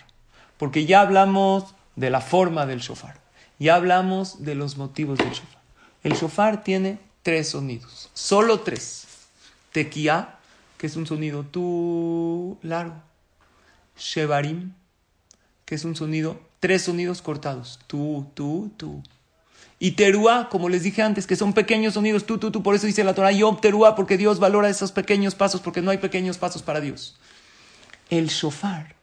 porque ya hablamos de la forma del shofar, ya hablamos de los motivos del shofar. El shofar tiene tres sonidos, solo tres. Tequía, que es un sonido tú largo. Shevarim, que es un sonido, tres sonidos cortados. Tú, tú, tú. Y teruá, como les dije antes, que son pequeños sonidos, tú, tú, tú. Por eso dice la Torah, yo teruá, porque Dios valora esos pequeños pasos, porque no hay pequeños pasos para Dios. El shofar,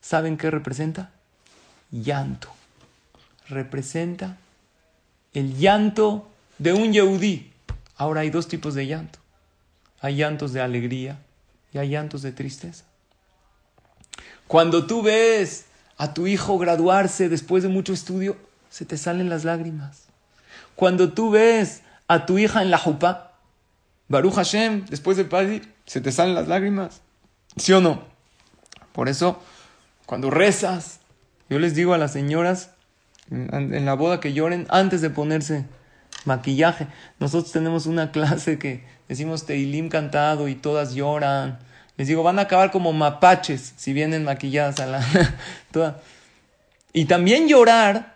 ¿saben qué representa? Llanto. Representa el llanto de un yehudí. Ahora hay dos tipos de llanto. Hay llantos de alegría y hay llantos de tristeza. Cuando tú ves a tu hijo graduarse después de mucho estudio, se te salen las lágrimas. Cuando tú ves a tu hija en la jupa, Baruch Hashem, después de Padi, se te salen las lágrimas. ¿Sí o no? Por eso, cuando rezas, yo les digo a las señoras en la boda que lloren antes de ponerse maquillaje. Nosotros tenemos una <laughs> clase que decimos Teilim cantado y todas lloran. Les digo, van a acabar como mapaches si vienen maquilladas a la... <laughs> Y también llorar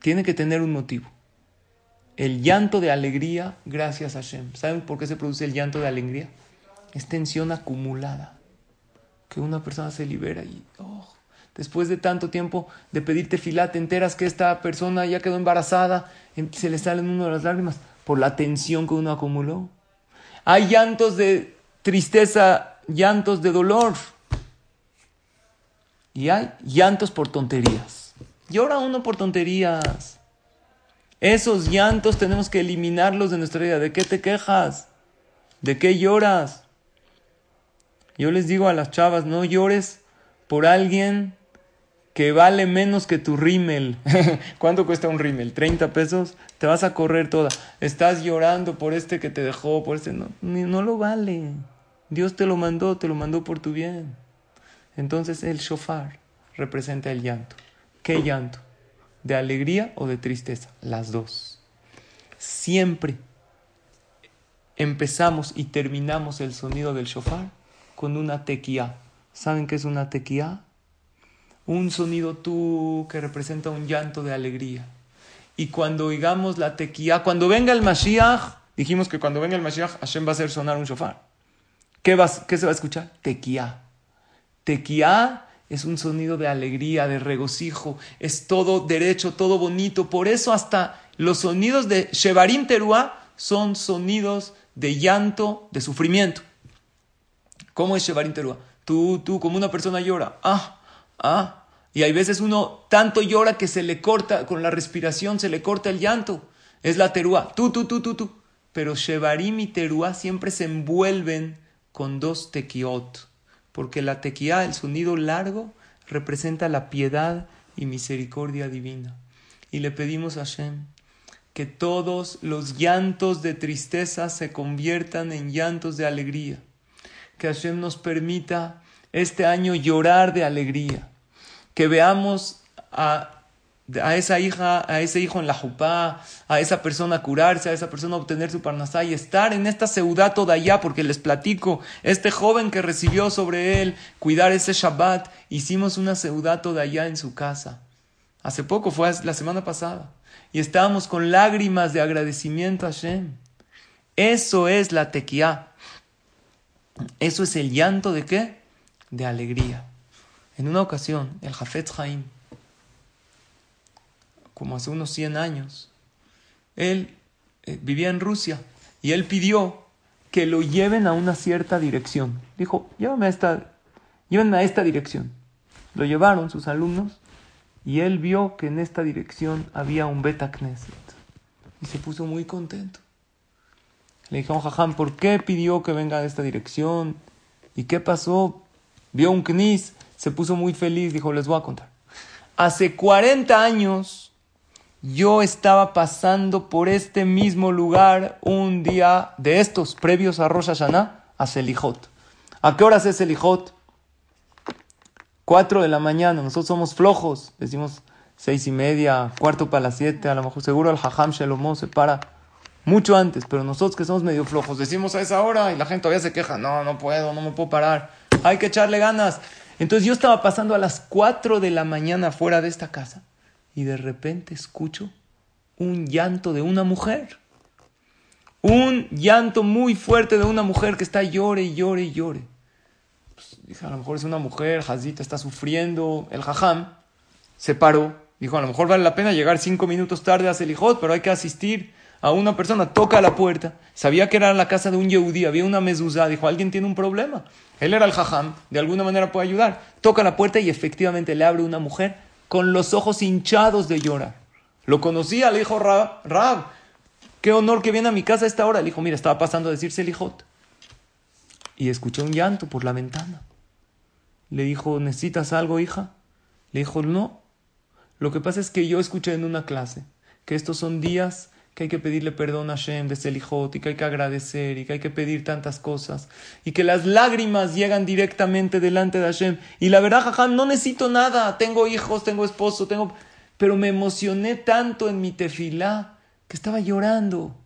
tiene que tener un motivo. El llanto de alegría gracias a Hashem. ¿Saben por qué se produce el llanto de alegría? Es tensión acumulada. Que una persona se libera y... Oh, después de tanto tiempo de pedirte fila, te enteras que esta persona ya quedó embarazada, se le salen uno de las lágrimas por la tensión que uno acumuló. Hay llantos de tristeza, llantos de dolor. Y hay llantos por tonterías. Llora uno por tonterías. Esos llantos tenemos que eliminarlos de nuestra vida. ¿De qué te quejas? ¿De qué lloras? Yo les digo a las chavas, no llores por alguien que vale menos que tu rímel. <laughs> ¿Cuánto cuesta un rímel? ¿30 pesos? Te vas a correr toda. Estás llorando por este que te dejó, por este. No, no lo vale. Dios te lo mandó, te lo mandó por tu bien. Entonces el shofar representa el llanto. ¿Qué llanto? ¿De alegría o de tristeza? Las dos. Siempre empezamos y terminamos el sonido del shofar con una tequía. ¿Saben qué es una tequía? Un sonido tú que representa un llanto de alegría. Y cuando oigamos la tequía, cuando venga el Mashiach, dijimos que cuando venga el Mashiach, Hashem va a hacer sonar un shofar. ¿Qué, ¿Qué se va a escuchar? Tequía. Tequía es un sonido de alegría, de regocijo, es todo derecho, todo bonito. Por eso hasta los sonidos de Shevarim Teruá son sonidos de llanto, de sufrimiento. ¿Cómo es Shevarim Teruá? Tú, tú, como una persona llora. Ah, Ah, y hay veces uno tanto llora que se le corta, con la respiración se le corta el llanto. Es la terúa, tú, tú, tú, tú, tú. Pero Shevarim y terúa siempre se envuelven con dos tequiot, porque la tequía, el sonido largo, representa la piedad y misericordia divina. Y le pedimos a Hashem que todos los llantos de tristeza se conviertan en llantos de alegría. Que Hashem nos permita este año llorar de alegría. Que veamos a, a esa hija, a ese hijo en la jupá, a esa persona curarse, a esa persona obtener su parnasá y estar en esta ciudad toda allá, porque les platico, este joven que recibió sobre él cuidar ese Shabbat, hicimos una ciudad toda allá en su casa. Hace poco, fue la semana pasada, y estábamos con lágrimas de agradecimiento a Hashem. Eso es la tequía. Eso es el llanto de qué? De alegría. En una ocasión, el Jafet Haim, como hace unos 100 años, él eh, vivía en Rusia y él pidió que lo lleven a una cierta dirección. Dijo, llévame a esta, llévenme a esta dirección. Lo llevaron sus alumnos y él vio que en esta dirección había un Beta Knesset y se puso muy contento. Le dijeron, Jajam, ¿por qué pidió que venga a esta dirección? ¿Y qué pasó? Vio un knis, se puso muy feliz, dijo, les voy a contar. Hace 40 años yo estaba pasando por este mismo lugar un día de estos, previos a Rosh Hashanah, a Selijot. ¿A qué horas es Selijot? Cuatro de la mañana. Nosotros somos flojos. Decimos seis y media, cuarto para las siete. A lo mejor seguro el Jajam Shalomó se para mucho antes. Pero nosotros que somos medio flojos, decimos a esa hora y la gente todavía se queja. No, no puedo, no me puedo parar. <laughs> Hay que echarle ganas. Entonces yo estaba pasando a las cuatro de la mañana fuera de esta casa y de repente escucho un llanto de una mujer. Un llanto muy fuerte de una mujer que está llore llore llore. Pues, dije, a lo mejor es una mujer, Hazita está sufriendo. El jajam se paró. Dijo, a lo mejor vale la pena llegar cinco minutos tarde a Selijot, pero hay que asistir a una persona. Toca la puerta. Sabía que era la casa de un yehudí, había una mezuzá. Dijo, alguien tiene un problema. Él era el jajam, de alguna manera puede ayudar. Toca la puerta y efectivamente le abre una mujer con los ojos hinchados de llorar. Lo conocía, le dijo Rab, Rab, qué honor que viene a mi casa a esta hora. Le dijo, mira, estaba pasando a decirse el hijot. Y escuché un llanto por la ventana. Le dijo, ¿necesitas algo, hija? Le dijo, no. Lo que pasa es que yo escuché en una clase que estos son días que hay que pedirle perdón a Hashem de Selijot y que hay que agradecer y que hay que pedir tantas cosas y que las lágrimas llegan directamente delante de Hashem. Y la verdad, jajam, no necesito nada. Tengo hijos, tengo esposo, tengo pero me emocioné tanto en mi tefilá que estaba llorando.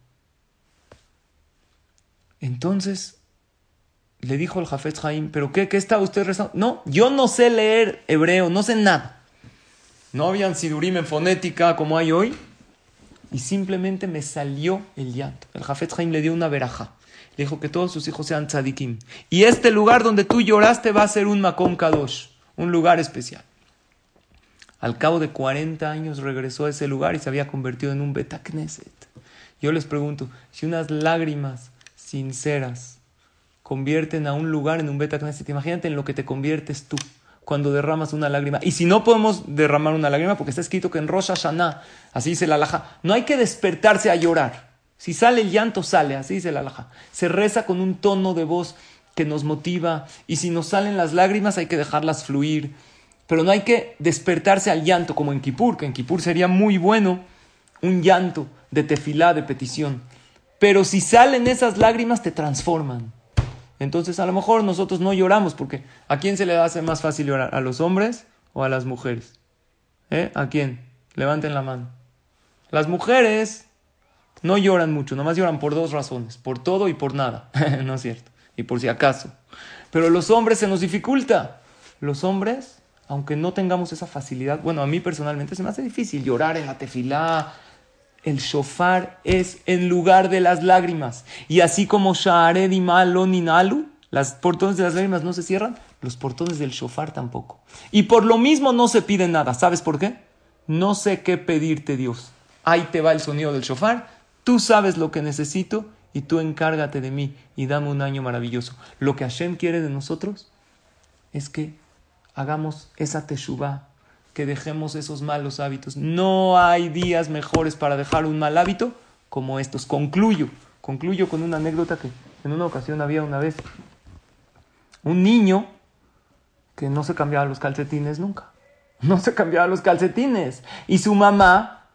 Entonces le dijo el Jafet Jaim, ¿pero qué, qué está usted rezando? No, yo no sé leer hebreo, no sé nada. No habían sidurim en fonética como hay hoy. Y simplemente me salió el llanto. El Jafet Jaim le dio una veraja. Le dijo que todos sus hijos sean tzadikim. Y este lugar donde tú lloraste va a ser un Makom Kadosh, un lugar especial. Al cabo de 40 años regresó a ese lugar y se había convertido en un Betacneset. Yo les pregunto, si unas lágrimas sinceras convierten a un lugar en un Betacneset, imagínate en lo que te conviertes tú cuando derramas una lágrima. Y si no podemos derramar una lágrima, porque está escrito que en Rosh Hashanah, así dice la alhaja, no hay que despertarse a llorar. Si sale el llanto, sale, así dice la alhaja. Se reza con un tono de voz que nos motiva, y si nos salen las lágrimas hay que dejarlas fluir pero no hay que despertarse al llanto como en Kippur, que en Kippur sería muy bueno un llanto de tefilá, de petición. Pero si salen esas lágrimas, te transforman. Entonces, a lo mejor nosotros no lloramos, porque ¿a quién se le hace más fácil llorar? ¿A los hombres o a las mujeres? ¿Eh? ¿A quién? Levanten la mano. Las mujeres no lloran mucho, nomás lloran por dos razones, por todo y por nada, <laughs> ¿no es cierto? Y por si acaso. Pero los hombres se nos dificulta. Los hombres aunque no tengamos esa facilidad, bueno, a mí personalmente se me hace difícil llorar en la tefilá. El shofar es en lugar de las lágrimas. Y así como Sha'ared las portones de las lágrimas no se cierran, los portones del shofar tampoco. Y por lo mismo no se pide nada. ¿Sabes por qué? No sé qué pedirte, Dios. Ahí te va el sonido del shofar. Tú sabes lo que necesito y tú encárgate de mí y dame un año maravilloso. Lo que Hashem quiere de nosotros es que hagamos esa teshuva, que dejemos esos malos hábitos. No hay días mejores para dejar un mal hábito como estos. Concluyo, concluyo con una anécdota que en una ocasión había una vez un niño que no se cambiaba los calcetines nunca. No se cambiaba los calcetines. Y su mamá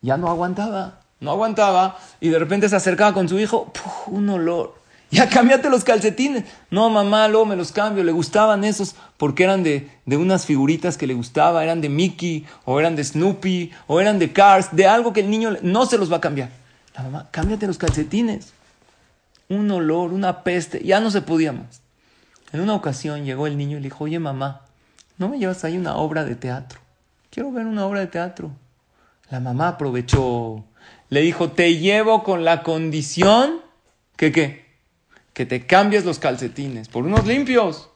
ya no aguantaba, no aguantaba. Y de repente se acercaba con su hijo, un olor <laughs> ya cámbiate los calcetines. No, mamá, luego me los cambio. Le gustaban esos porque eran de, de unas figuritas que le gustaba, eran de Mickey, o eran de Snoopy, o eran de Cars, de algo que el niño no se los va a cambiar. La mamá, cámbiate los calcetines. Un olor, una peste, ya no se podía más. En una ocasión llegó el niño y le dijo, oye mamá, ¿no me llevas ahí una obra de teatro? Quiero ver una obra de teatro. La mamá aprovechó, le dijo, te llevo con la condición que qué que te cambies los calcetines por unos limpios.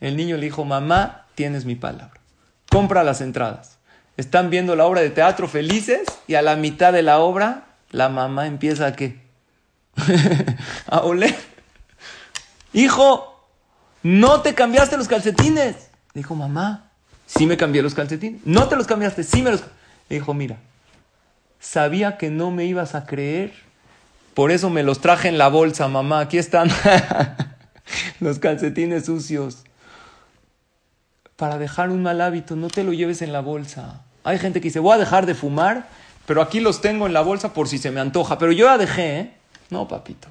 El niño le dijo, mamá, tienes mi palabra. Compra las entradas. Están viendo la obra de teatro felices y a la mitad de la obra la mamá empieza a qué? <laughs> a oler. Hijo, no te cambiaste los calcetines. Dijo, mamá, sí me cambié los calcetines. No te los cambiaste, sí me los... Dijo, mira, sabía que no me ibas a creer por eso me los traje en la bolsa, mamá. Aquí están <laughs> los calcetines sucios. Para dejar un mal hábito, no te lo lleves en la bolsa. Hay gente que dice, voy a dejar de fumar, pero aquí los tengo en la bolsa por si se me antoja. Pero yo ya dejé, ¿eh? No, papito.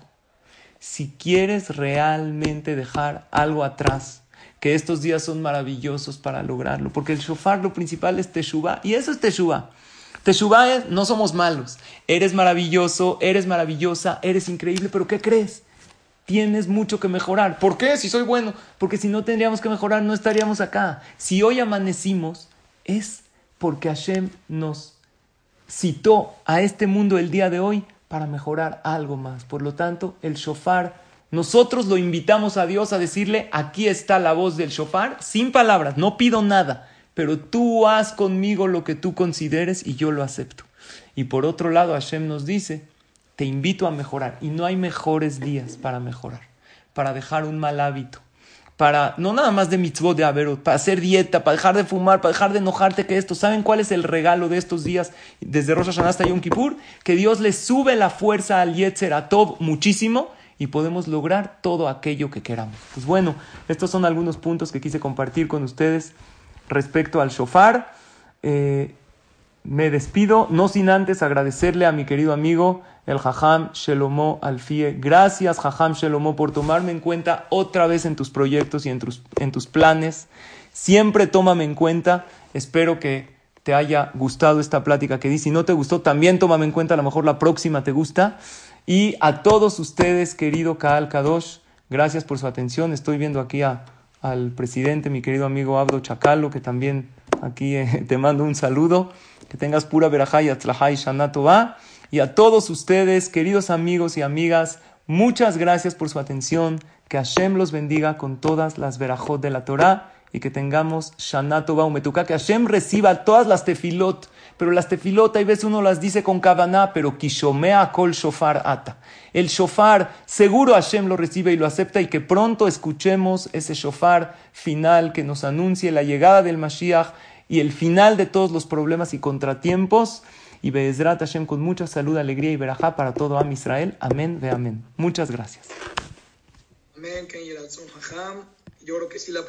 si quieres realmente dejar algo atrás, que estos días son maravillosos para lograrlo, porque el shofar lo principal es Teshuvah, y eso es Teshuvah. Teshuvah es, no somos malos, eres maravilloso, eres maravillosa, eres increíble, pero ¿qué crees? Tienes mucho que mejorar. ¿Por qué? Si soy bueno. Porque si no tendríamos que mejorar, no estaríamos acá. Si hoy amanecimos, es porque Hashem nos citó a este mundo el día de hoy para mejorar algo más. Por lo tanto, el shofar, nosotros lo invitamos a Dios a decirle, aquí está la voz del shofar, sin palabras, no pido nada, pero tú haz conmigo lo que tú consideres y yo lo acepto. Y por otro lado, Hashem nos dice, te invito a mejorar. Y no hay mejores días para mejorar, para dejar un mal hábito, para, no nada más de mitzvot de averot, para hacer dieta, para dejar de fumar, para dejar de enojarte que esto. ¿Saben cuál es el regalo de estos días desde Rosh Hashanah hasta Yom Kippur? Que Dios le sube la fuerza al Yetzer a Tov muchísimo y podemos lograr todo aquello que queramos. Pues bueno, estos son algunos puntos que quise compartir con ustedes respecto al shofar. Eh, me despido, no sin antes agradecerle a mi querido amigo el Jajam Shelomo Alfie. Gracias, Jajam Shelomo, por tomarme en cuenta otra vez en tus proyectos y en tus, en tus planes. Siempre tómame en cuenta. Espero que te haya gustado esta plática que di. Si no te gustó, también tómame en cuenta. A lo mejor la próxima te gusta. Y a todos ustedes, querido Kaal Kadosh, gracias por su atención. Estoy viendo aquí a, al presidente, mi querido amigo Abdo Chacalo, que también aquí eh, <laughs> te mando un saludo. Que tengas pura verajá y atlajá y a todos ustedes, queridos amigos y amigas, muchas gracias por su atención. Que Hashem los bendiga con todas las verajot de la Torah y que tengamos Shana Tova Umetuka, que Hashem reciba todas las tefilot, pero las tefilot, hay veces uno las dice con kavaná, pero kishomea kol shofar ata. El shofar, seguro Hashem lo recibe y lo acepta y que pronto escuchemos ese shofar final que nos anuncie la llegada del Mashiach y el final de todos los problemas y contratiempos y Be'ezrat Hashem con mucha salud, alegría y verajá para todo Am Israel. Amén, ve amén. Muchas gracias. Amén, Yo creo que sí la